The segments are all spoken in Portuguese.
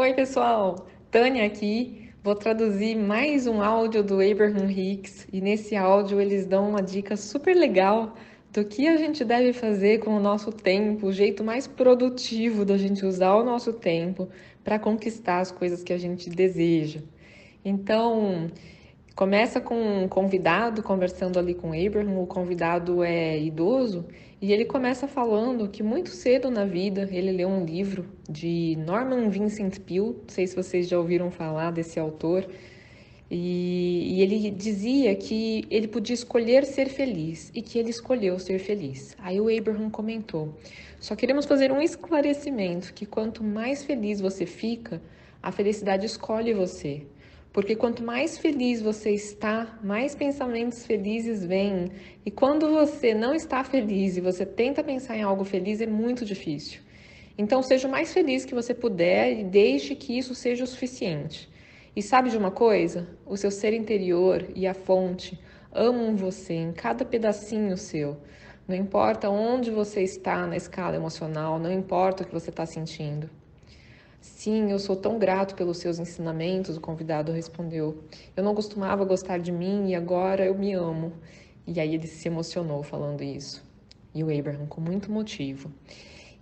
Oi, pessoal! Tânia aqui. Vou traduzir mais um áudio do Abraham Hicks e nesse áudio eles dão uma dica super legal do que a gente deve fazer com o nosso tempo, o jeito mais produtivo da gente usar o nosso tempo para conquistar as coisas que a gente deseja. Então, começa com um convidado conversando ali com Abraham, o convidado é idoso e ele começa falando que muito cedo na vida ele leu um livro de Norman Vincent Peale, não sei se vocês já ouviram falar desse autor, e, e, ele dizia que ele podia escolher ser feliz e que ele escolheu ser feliz. Aí o Abraham comentou: só queremos fazer um esclarecimento que quanto mais feliz você fica, a felicidade escolhe você. Porque quanto mais feliz você está, mais pensamentos felizes vêm. E quando você não está feliz e você tenta pensar em algo feliz, é muito difícil. Então, seja o mais feliz que você puder e deixe que isso seja o suficiente. E sabe de uma coisa? O seu ser interior e a fonte amam você em cada pedacinho seu. Não importa onde você está na escala emocional, não importa o que você está sentindo. Sim, eu sou tão grato pelos seus ensinamentos, o convidado respondeu. Eu não costumava gostar de mim e agora eu me amo. E aí ele se emocionou falando isso. E o Abraham, com muito motivo.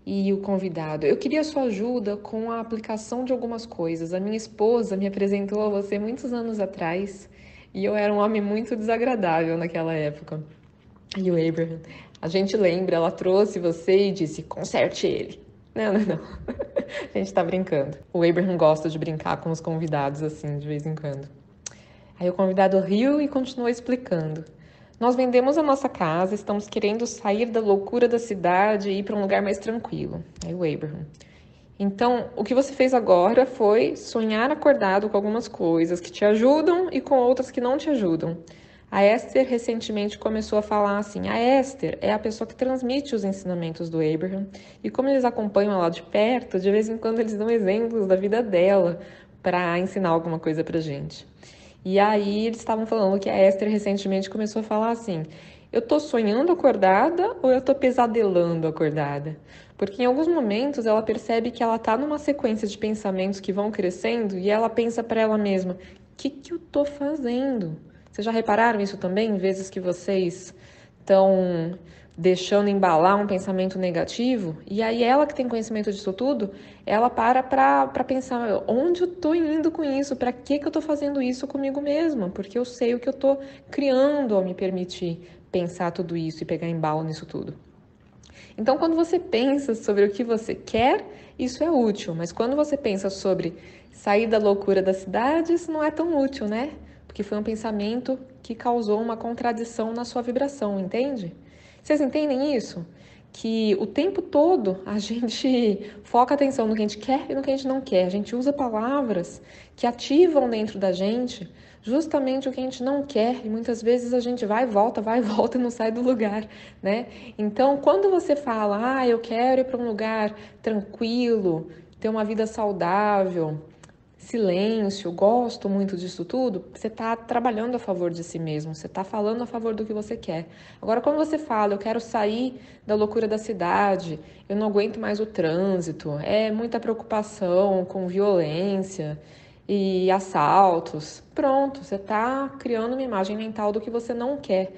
E o convidado, eu queria sua ajuda com a aplicação de algumas coisas. A minha esposa me apresentou a você muitos anos atrás e eu era um homem muito desagradável naquela época. E o Abraham, a gente lembra, ela trouxe você e disse: conserte ele. Não, não, não. A gente tá brincando. O Abraham gosta de brincar com os convidados assim, de vez em quando. Aí o convidado riu e continuou explicando. Nós vendemos a nossa casa, estamos querendo sair da loucura da cidade e ir para um lugar mais tranquilo. Aí o Abraham. Então, o que você fez agora foi sonhar acordado com algumas coisas que te ajudam e com outras que não te ajudam. A Esther recentemente começou a falar assim: a Esther é a pessoa que transmite os ensinamentos do Abraham, e como eles acompanham ela de perto, de vez em quando eles dão exemplos da vida dela para ensinar alguma coisa para gente. E aí eles estavam falando que a Esther recentemente começou a falar assim: eu tô sonhando acordada ou eu tô pesadelando acordada? Porque em alguns momentos ela percebe que ela tá numa sequência de pensamentos que vão crescendo e ela pensa para ela mesma: o que, que eu tô fazendo? Vocês já repararam isso também? Vezes que vocês estão deixando embalar um pensamento negativo, e aí ela que tem conhecimento disso tudo, ela para para pensar onde eu estou indo com isso, para que, que eu estou fazendo isso comigo mesma, porque eu sei o que eu estou criando ao me permitir pensar tudo isso e pegar embalo nisso tudo. Então, quando você pensa sobre o que você quer, isso é útil, mas quando você pensa sobre sair da loucura da cidade, isso não é tão útil, né? Porque foi um pensamento que causou uma contradição na sua vibração, entende? Vocês entendem isso? Que o tempo todo a gente foca atenção no que a gente quer e no que a gente não quer. A gente usa palavras que ativam dentro da gente justamente o que a gente não quer e muitas vezes a gente vai e volta, vai e volta e não sai do lugar, né? Então, quando você fala, ah, eu quero ir para um lugar tranquilo, ter uma vida saudável, silêncio, gosto muito disso tudo, você está trabalhando a favor de si mesmo, você está falando a favor do que você quer. Agora, quando você fala, eu quero sair da loucura da cidade, eu não aguento mais o trânsito, é muita preocupação com violência e assaltos, pronto, você está criando uma imagem mental do que você não quer.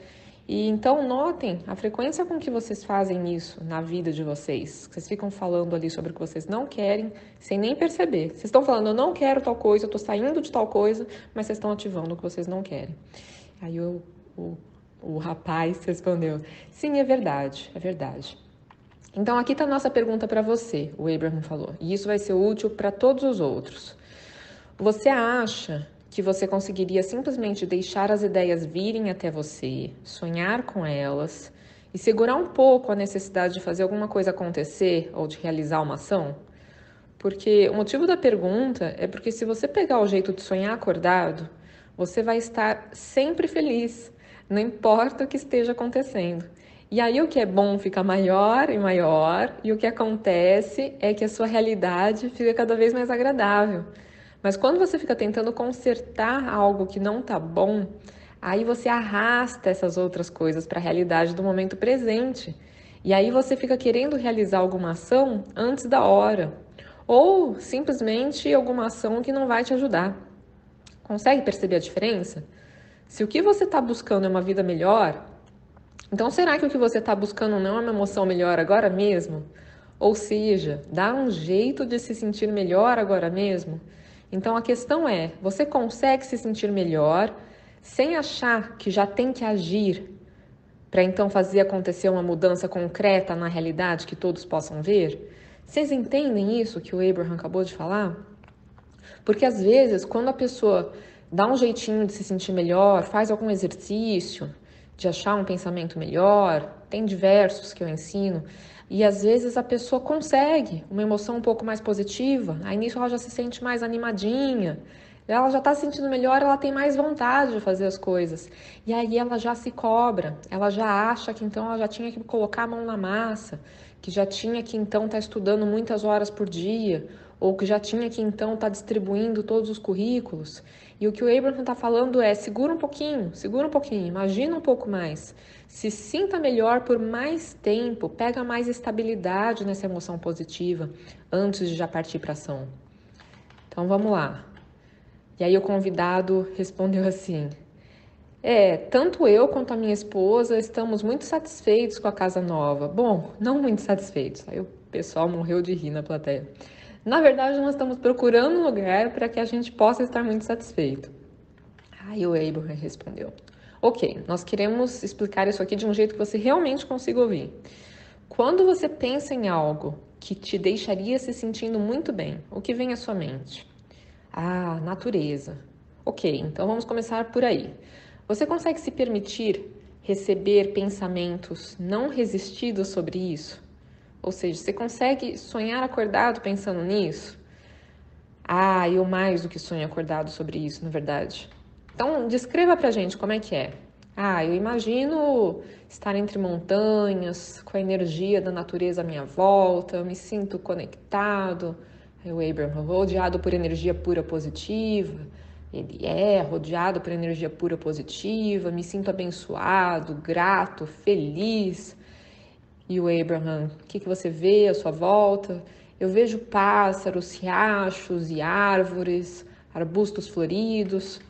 E então notem a frequência com que vocês fazem isso na vida de vocês. Vocês ficam falando ali sobre o que vocês não querem, sem nem perceber. Vocês estão falando, eu não quero tal coisa, eu estou saindo de tal coisa, mas vocês estão ativando o que vocês não querem. Aí o, o, o rapaz respondeu: Sim, é verdade, é verdade. Então aqui está a nossa pergunta para você, o Abraham falou, e isso vai ser útil para todos os outros. Você acha que você conseguiria simplesmente deixar as ideias virem até você, sonhar com elas e segurar um pouco a necessidade de fazer alguma coisa acontecer ou de realizar uma ação? Porque o motivo da pergunta é porque se você pegar o jeito de sonhar acordado, você vai estar sempre feliz, não importa o que esteja acontecendo. E aí o que é bom fica maior e maior, e o que acontece é que a sua realidade fica cada vez mais agradável. Mas quando você fica tentando consertar algo que não tá bom, aí você arrasta essas outras coisas para a realidade do momento presente. E aí você fica querendo realizar alguma ação antes da hora. ou simplesmente alguma ação que não vai te ajudar. Consegue perceber a diferença? Se o que você está buscando é uma vida melhor, então será que o que você está buscando não é uma emoção melhor agora mesmo? Ou seja, dá um jeito de se sentir melhor agora mesmo? Então a questão é: você consegue se sentir melhor sem achar que já tem que agir para então fazer acontecer uma mudança concreta na realidade que todos possam ver? Vocês entendem isso que o Abraham acabou de falar? Porque às vezes, quando a pessoa dá um jeitinho de se sentir melhor, faz algum exercício, de achar um pensamento melhor, tem diversos que eu ensino, e às vezes a pessoa consegue uma emoção um pouco mais positiva, aí nisso ela já se sente mais animadinha, ela já está se sentindo melhor, ela tem mais vontade de fazer as coisas. E aí ela já se cobra, ela já acha que então ela já tinha que colocar a mão na massa, que já tinha que então estar tá estudando muitas horas por dia, ou que já tinha que então estar tá distribuindo todos os currículos. E o que o Abraham está falando é: segura um pouquinho, segura um pouquinho, imagina um pouco mais. Se sinta melhor por mais tempo, pega mais estabilidade nessa emoção positiva antes de já partir para ação. Então vamos lá. E aí o convidado respondeu assim: É, tanto eu quanto a minha esposa estamos muito satisfeitos com a casa nova. Bom, não muito satisfeitos. Aí o pessoal morreu de rir na plateia. Na verdade, nós estamos procurando um lugar para que a gente possa estar muito satisfeito. Aí o Abraham respondeu: Ok, nós queremos explicar isso aqui de um jeito que você realmente consiga ouvir. Quando você pensa em algo que te deixaria se sentindo muito bem, o que vem à sua mente? Ah, natureza. Ok, então vamos começar por aí. Você consegue se permitir receber pensamentos não resistidos sobre isso? Ou seja, você consegue sonhar acordado pensando nisso? Ah, eu mais do que sonho acordado sobre isso, na verdade. Então, descreva pra gente como é que é. Ah, eu imagino estar entre montanhas, com a energia da natureza à minha volta, eu me sinto conectado. O Abraham, rodeado por energia pura positiva. Ele é rodeado por energia pura positiva, me sinto abençoado, grato, feliz. E o Abraham, o que, que você vê à sua volta? Eu vejo pássaros, riachos e árvores, arbustos floridos.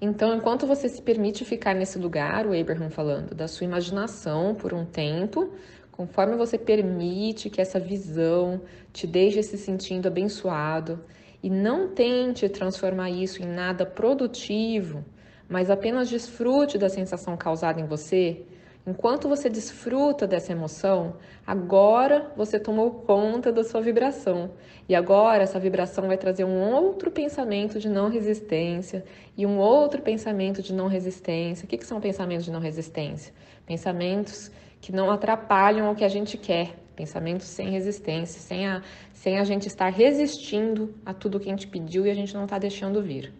Então, enquanto você se permite ficar nesse lugar, o Abraham falando, da sua imaginação por um tempo, conforme você permite que essa visão te deixe se sentindo abençoado e não tente transformar isso em nada produtivo, mas apenas desfrute da sensação causada em você, Enquanto você desfruta dessa emoção, agora você tomou conta da sua vibração. E agora essa vibração vai trazer um outro pensamento de não resistência e um outro pensamento de não resistência. O que, que são pensamentos de não resistência? Pensamentos que não atrapalham o que a gente quer. Pensamentos sem resistência, sem a, sem a gente estar resistindo a tudo que a gente pediu e a gente não está deixando vir.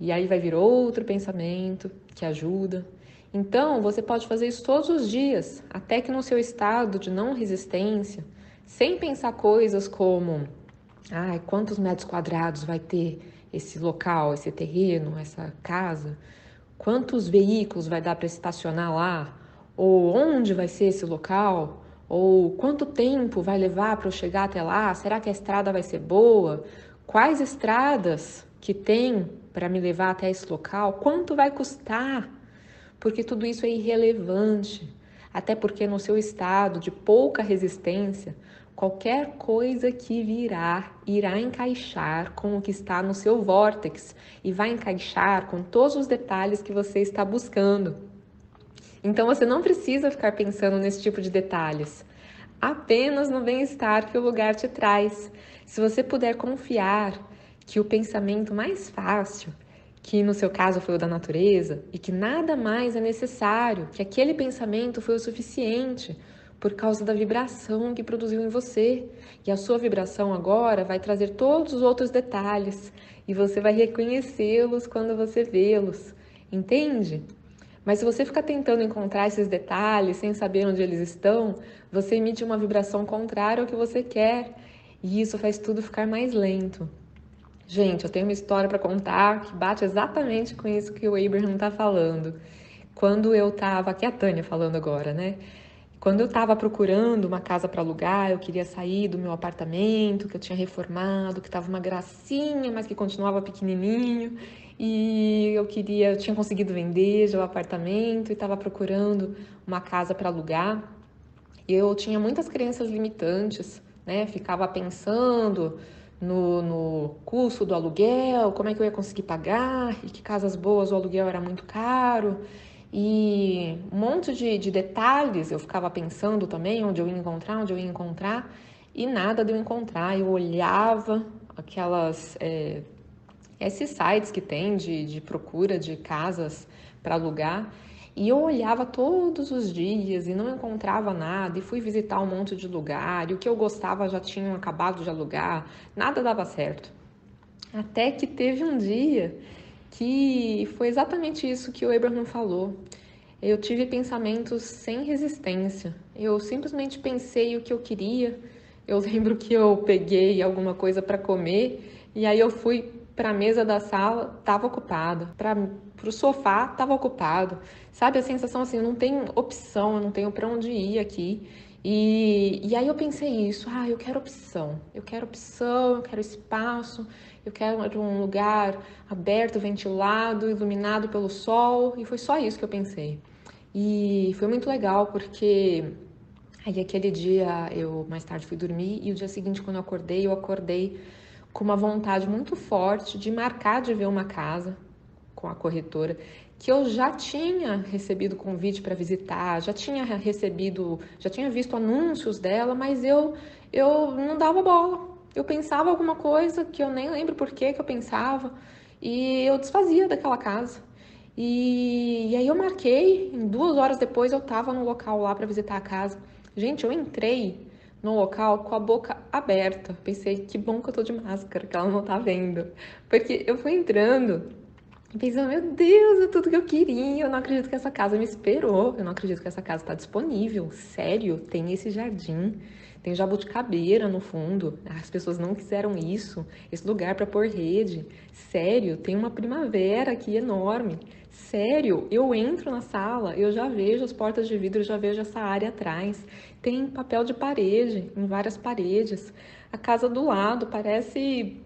E aí vai vir outro pensamento que ajuda. Então, você pode fazer isso todos os dias, até que no seu estado de não resistência, sem pensar coisas como: ai, quantos metros quadrados vai ter esse local, esse terreno, essa casa? Quantos veículos vai dar para estacionar lá? Ou onde vai ser esse local? Ou quanto tempo vai levar para eu chegar até lá? Será que a estrada vai ser boa? Quais estradas que tem para me levar até esse local? Quanto vai custar? Porque tudo isso é irrelevante. Até porque no seu estado de pouca resistência, qualquer coisa que virá irá encaixar com o que está no seu vórtex e vai encaixar com todos os detalhes que você está buscando. Então você não precisa ficar pensando nesse tipo de detalhes, apenas no bem-estar que o lugar te traz. Se você puder confiar que o pensamento mais fácil que no seu caso foi o da natureza e que nada mais é necessário, que aquele pensamento foi o suficiente por causa da vibração que produziu em você. E a sua vibração agora vai trazer todos os outros detalhes e você vai reconhecê-los quando você vê-los. Entende? Mas se você ficar tentando encontrar esses detalhes sem saber onde eles estão, você emite uma vibração contrária ao que você quer. E isso faz tudo ficar mais lento. Gente, eu tenho uma história para contar que bate exatamente com isso que o Abraham está falando. Quando eu estava, aqui é a Tânia falando agora, né? Quando eu estava procurando uma casa para alugar, eu queria sair do meu apartamento que eu tinha reformado, que estava uma gracinha, mas que continuava pequenininho, e eu queria, eu tinha conseguido vender já o apartamento e estava procurando uma casa para alugar. Eu tinha muitas crenças limitantes, né? Ficava pensando no, no custo do aluguel, como é que eu ia conseguir pagar, e que casas boas o aluguel era muito caro. E um monte de, de detalhes eu ficava pensando também onde eu ia encontrar, onde eu ia encontrar, e nada de eu encontrar. Eu olhava aquelas é, esses sites que tem de, de procura de casas para alugar. E eu olhava todos os dias e não encontrava nada, e fui visitar um monte de lugar, e o que eu gostava já tinham acabado de alugar, nada dava certo. Até que teve um dia que foi exatamente isso que o Abraham falou. Eu tive pensamentos sem resistência. Eu simplesmente pensei o que eu queria. Eu lembro que eu peguei alguma coisa para comer e aí eu fui para a mesa da sala, estava ocupada. Para o sofá, estava ocupado. Sabe a sensação assim, não tem opção, eu não tenho para onde ir aqui. E, e aí eu pensei isso, ah, eu quero opção, eu quero opção, eu quero espaço, eu quero um lugar aberto, ventilado, iluminado pelo sol, e foi só isso que eu pensei. E foi muito legal porque aí aquele dia eu mais tarde fui dormir e o dia seguinte quando eu acordei, eu acordei com uma vontade muito forte de marcar de ver uma casa com a corretora que eu já tinha recebido convite para visitar, já tinha recebido, já tinha visto anúncios dela, mas eu eu não dava bola. Eu pensava alguma coisa que eu nem lembro por que que eu pensava e eu desfazia daquela casa. E, e aí eu marquei, em duas horas depois eu estava no local lá para visitar a casa. Gente, eu entrei no local com a boca aberta. Pensei, que bom que eu tô de máscara, que ela não tá vendo. Porque eu fui entrando pensando, meu Deus, é tudo que eu queria. Eu não acredito que essa casa me esperou. Eu não acredito que essa casa está disponível. Sério, tem esse jardim. Tem jabuticabeira no fundo. As pessoas não quiseram isso. Esse lugar para pôr rede. Sério, tem uma primavera aqui enorme. Sério, eu entro na sala, eu já vejo as portas de vidro, já vejo essa área atrás. Tem papel de parede em várias paredes. A casa do lado parece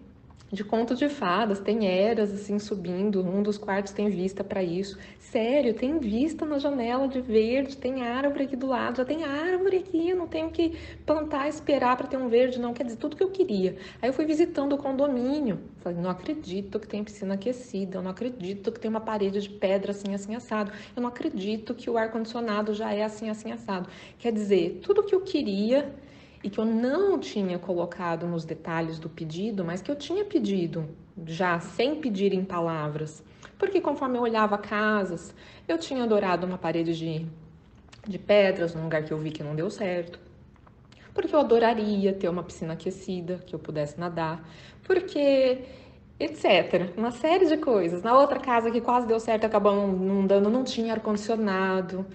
de conto de fadas, tem eras assim subindo, um dos quartos tem vista para isso. Sério, tem vista na janela de verde, tem árvore aqui do lado, já tem árvore aqui, eu não tenho que plantar, esperar para ter um verde, não, quer dizer, tudo que eu queria. Aí eu fui visitando o condomínio, falei, não acredito que tem piscina aquecida, eu não acredito que tem uma parede de pedra assim, assim, assado, eu não acredito que o ar-condicionado já é assim, assim, assado. Quer dizer, tudo que eu queria e que eu não tinha colocado nos detalhes do pedido, mas que eu tinha pedido já sem pedir em palavras. Porque conforme eu olhava casas, eu tinha adorado uma parede de, de pedras num lugar que eu vi que não deu certo. Porque eu adoraria ter uma piscina aquecida, que eu pudesse nadar. Porque etc. Uma série de coisas. Na outra casa que quase deu certo, acabou não dando, não tinha ar-condicionado.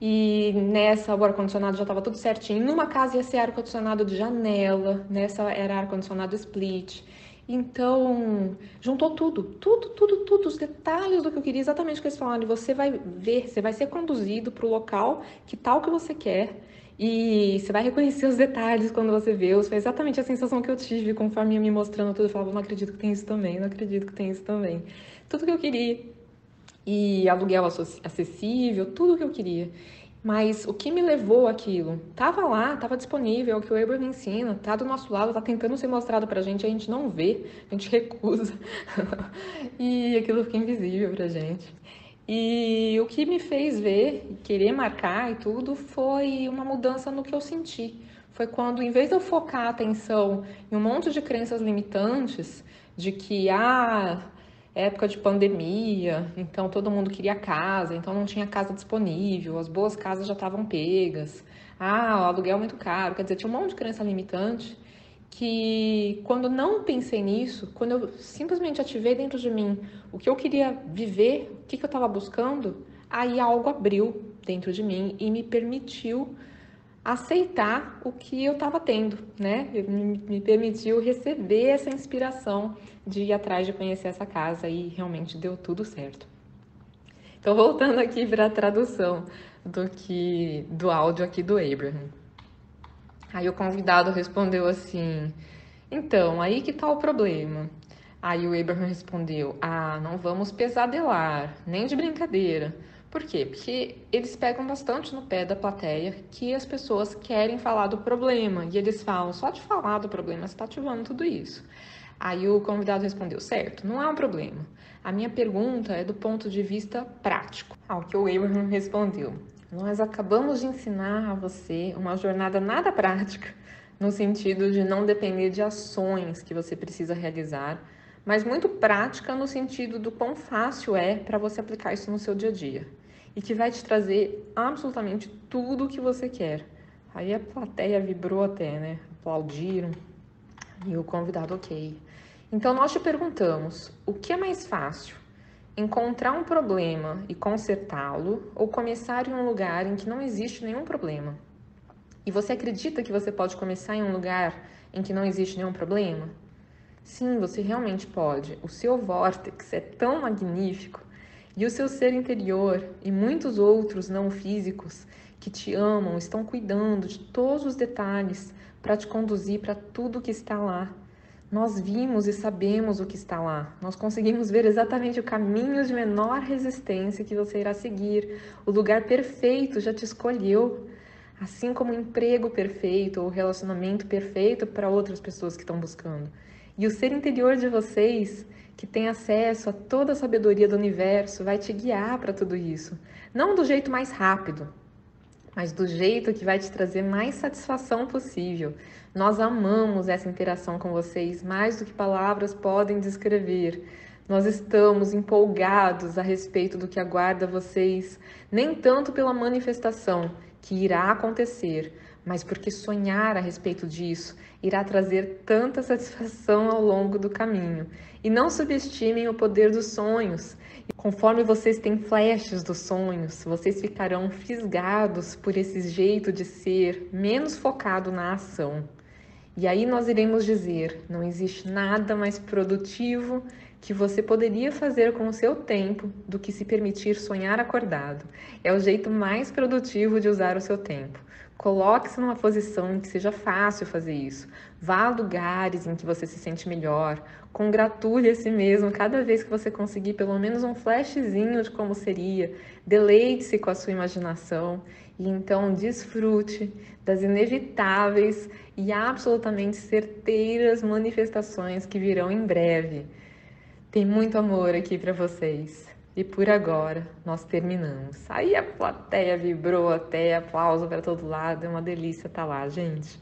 E nessa o ar-condicionado já estava tudo certinho. Numa casa ia ser ar-condicionado de janela, nessa era ar-condicionado split. Então, juntou tudo, tudo, tudo, tudo, os detalhes do que eu queria, exatamente o que eles falaram. E você vai ver, você vai ser conduzido para o local que tal que você quer. E você vai reconhecer os detalhes quando você vê. Foi exatamente a sensação que eu tive conforme ia me mostrando tudo. Eu falava, não acredito que tem isso também, não acredito que tem isso também. Tudo que eu queria e aluguel acessível, tudo o que eu queria. Mas o que me levou aquilo? Tava lá, tava disponível, é o que o Abraham ensina, tá do nosso lado, tá tentando ser mostrado pra gente, a gente não vê, a gente recusa. e aquilo fica invisível pra gente. E o que me fez ver, querer marcar e tudo, foi uma mudança no que eu senti. Foi quando, em vez de eu focar a atenção em um monte de crenças limitantes, de que, ah, época de pandemia, então todo mundo queria casa, então não tinha casa disponível, as boas casas já estavam pegas. Ah, o aluguel é muito caro, quer dizer, tinha um monte de crença limitante que quando não pensei nisso, quando eu simplesmente ativei dentro de mim o que eu queria viver, o que, que eu estava buscando, aí algo abriu dentro de mim e me permitiu aceitar o que eu estava tendo, né? Me, me, permitiu receber essa inspiração de ir atrás de conhecer essa casa e realmente deu tudo certo. Então, voltando aqui para a tradução do que do áudio aqui do Abraham. Aí o convidado respondeu assim: Então, aí que tá o problema. Aí o Abraham respondeu: Ah, não vamos pesadelar, nem de brincadeira. Por quê? Porque eles pegam bastante no pé da plateia que as pessoas querem falar do problema e eles falam: só de falar do problema está ativando tudo isso. Aí o convidado respondeu: certo, não é um problema. A minha pergunta é do ponto de vista prático. Ao que o Abraham respondeu: nós acabamos de ensinar a você uma jornada nada prática, no sentido de não depender de ações que você precisa realizar, mas muito prática no sentido do quão fácil é para você aplicar isso no seu dia a dia e que vai te trazer absolutamente tudo o que você quer. Aí a plateia vibrou até, né? Aplaudiram e o convidado, ok. Então nós te perguntamos: o que é mais fácil? Encontrar um problema e consertá-lo ou começar em um lugar em que não existe nenhum problema? E você acredita que você pode começar em um lugar em que não existe nenhum problema? Sim, você realmente pode. O seu vórtex é tão magnífico e o seu ser interior e muitos outros não físicos que te amam estão cuidando de todos os detalhes para te conduzir para tudo que está lá. Nós vimos e sabemos o que está lá. Nós conseguimos ver exatamente o caminho de menor resistência que você irá seguir. O lugar perfeito já te escolheu, assim como o emprego perfeito ou o relacionamento perfeito para outras pessoas que estão buscando. E o ser interior de vocês, que tem acesso a toda a sabedoria do universo, vai te guiar para tudo isso. Não do jeito mais rápido, mas do jeito que vai te trazer mais satisfação possível. Nós amamos essa interação com vocês mais do que palavras podem descrever. Nós estamos empolgados a respeito do que aguarda vocês, nem tanto pela manifestação que irá acontecer, mas porque sonhar a respeito disso irá trazer tanta satisfação ao longo do caminho. E não subestimem o poder dos sonhos. Conforme vocês têm flashes dos sonhos, vocês ficarão fisgados por esse jeito de ser menos focado na ação. E aí nós iremos dizer: não existe nada mais produtivo que você poderia fazer com o seu tempo do que se permitir sonhar acordado. É o jeito mais produtivo de usar o seu tempo. Coloque-se numa posição em que seja fácil fazer isso. Vá a lugares em que você se sente melhor. Congratule a si mesmo cada vez que você conseguir pelo menos um flashzinho de como seria. Deleite-se com a sua imaginação e então desfrute das inevitáveis e absolutamente certeiras manifestações que virão em breve. Tem muito amor aqui para vocês. E por agora nós terminamos. Aí a plateia vibrou até, aplauso para todo lado, é uma delícia estar tá lá, gente.